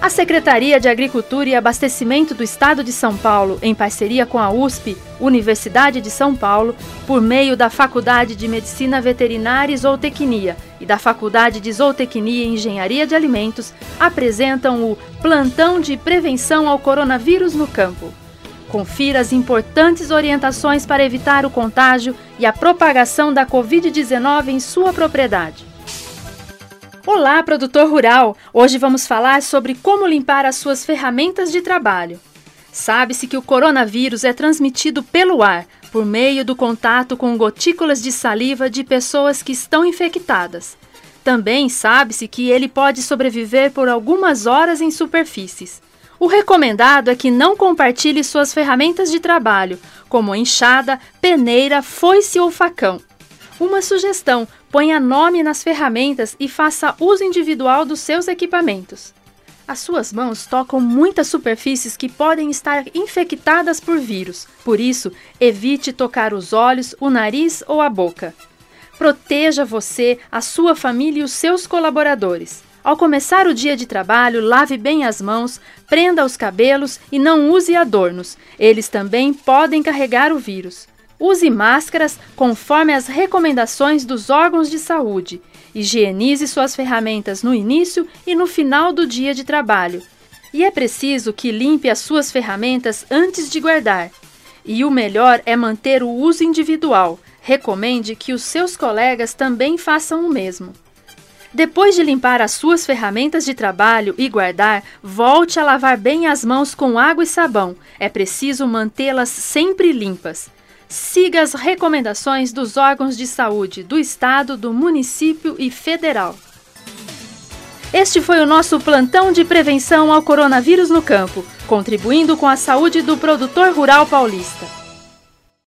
A Secretaria de Agricultura e Abastecimento do Estado de São Paulo, em parceria com a USP, Universidade de São Paulo, por meio da Faculdade de Medicina Veterinária e Zootecnia e da Faculdade de Zootecnia e Engenharia de Alimentos, apresentam o Plantão de Prevenção ao Coronavírus no Campo. Confira as importantes orientações para evitar o contágio e a propagação da Covid-19 em sua propriedade. Olá, produtor rural! Hoje vamos falar sobre como limpar as suas ferramentas de trabalho. Sabe-se que o coronavírus é transmitido pelo ar, por meio do contato com gotículas de saliva de pessoas que estão infectadas. Também sabe-se que ele pode sobreviver por algumas horas em superfícies. O recomendado é que não compartilhe suas ferramentas de trabalho, como enxada, peneira, foice ou facão. Uma sugestão: ponha nome nas ferramentas e faça uso individual dos seus equipamentos. As suas mãos tocam muitas superfícies que podem estar infectadas por vírus, por isso, evite tocar os olhos, o nariz ou a boca. Proteja você, a sua família e os seus colaboradores. Ao começar o dia de trabalho, lave bem as mãos, prenda os cabelos e não use adornos. Eles também podem carregar o vírus. Use máscaras conforme as recomendações dos órgãos de saúde. Higienize suas ferramentas no início e no final do dia de trabalho. E é preciso que limpe as suas ferramentas antes de guardar. E o melhor é manter o uso individual. Recomende que os seus colegas também façam o mesmo. Depois de limpar as suas ferramentas de trabalho e guardar, volte a lavar bem as mãos com água e sabão. É preciso mantê-las sempre limpas. Siga as recomendações dos órgãos de saúde do Estado, do município e federal. Este foi o nosso plantão de prevenção ao coronavírus no campo, contribuindo com a saúde do produtor rural paulista.